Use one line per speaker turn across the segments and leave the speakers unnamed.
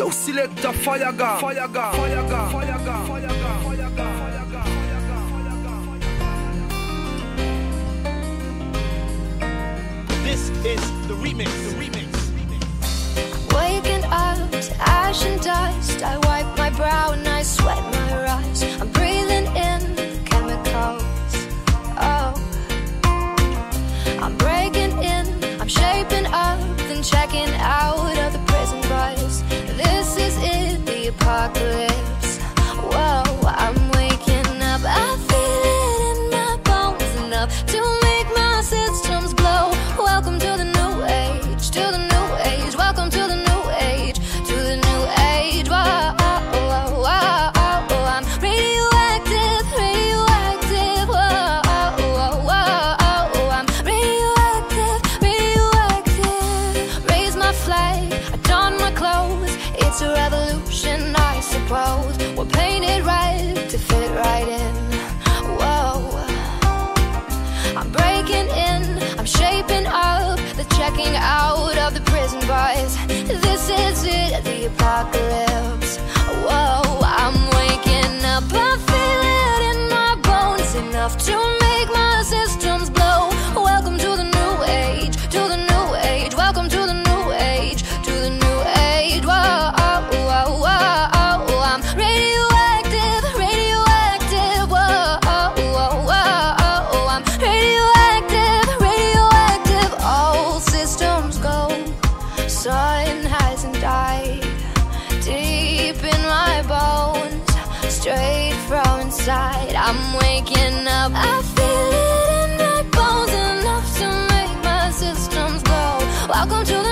Yo, select the fire gun. Fire gun. Fire gun. Fire gun. Fire gun.
This is the remix. The remix.
chocolate. Bars. This is it, the apocalypse. Whoa, I'm waking up, I feel it in my bones enough to make my systems blow. Welcome to the new age, to the new age. Welcome to the new age, to the new age. Whoa, whoa, whoa, I'm radioactive, radioactive. Whoa, whoa, whoa, I'm radioactive, radioactive. All systems from inside. I'm waking up. I feel it in my bones enough to make my systems go. Welcome to the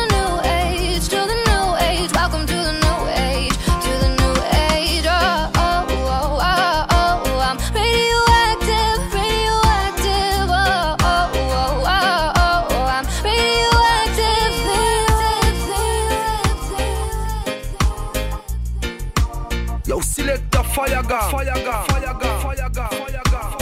Select the fire god, fire god, fire god, fire god, fire god.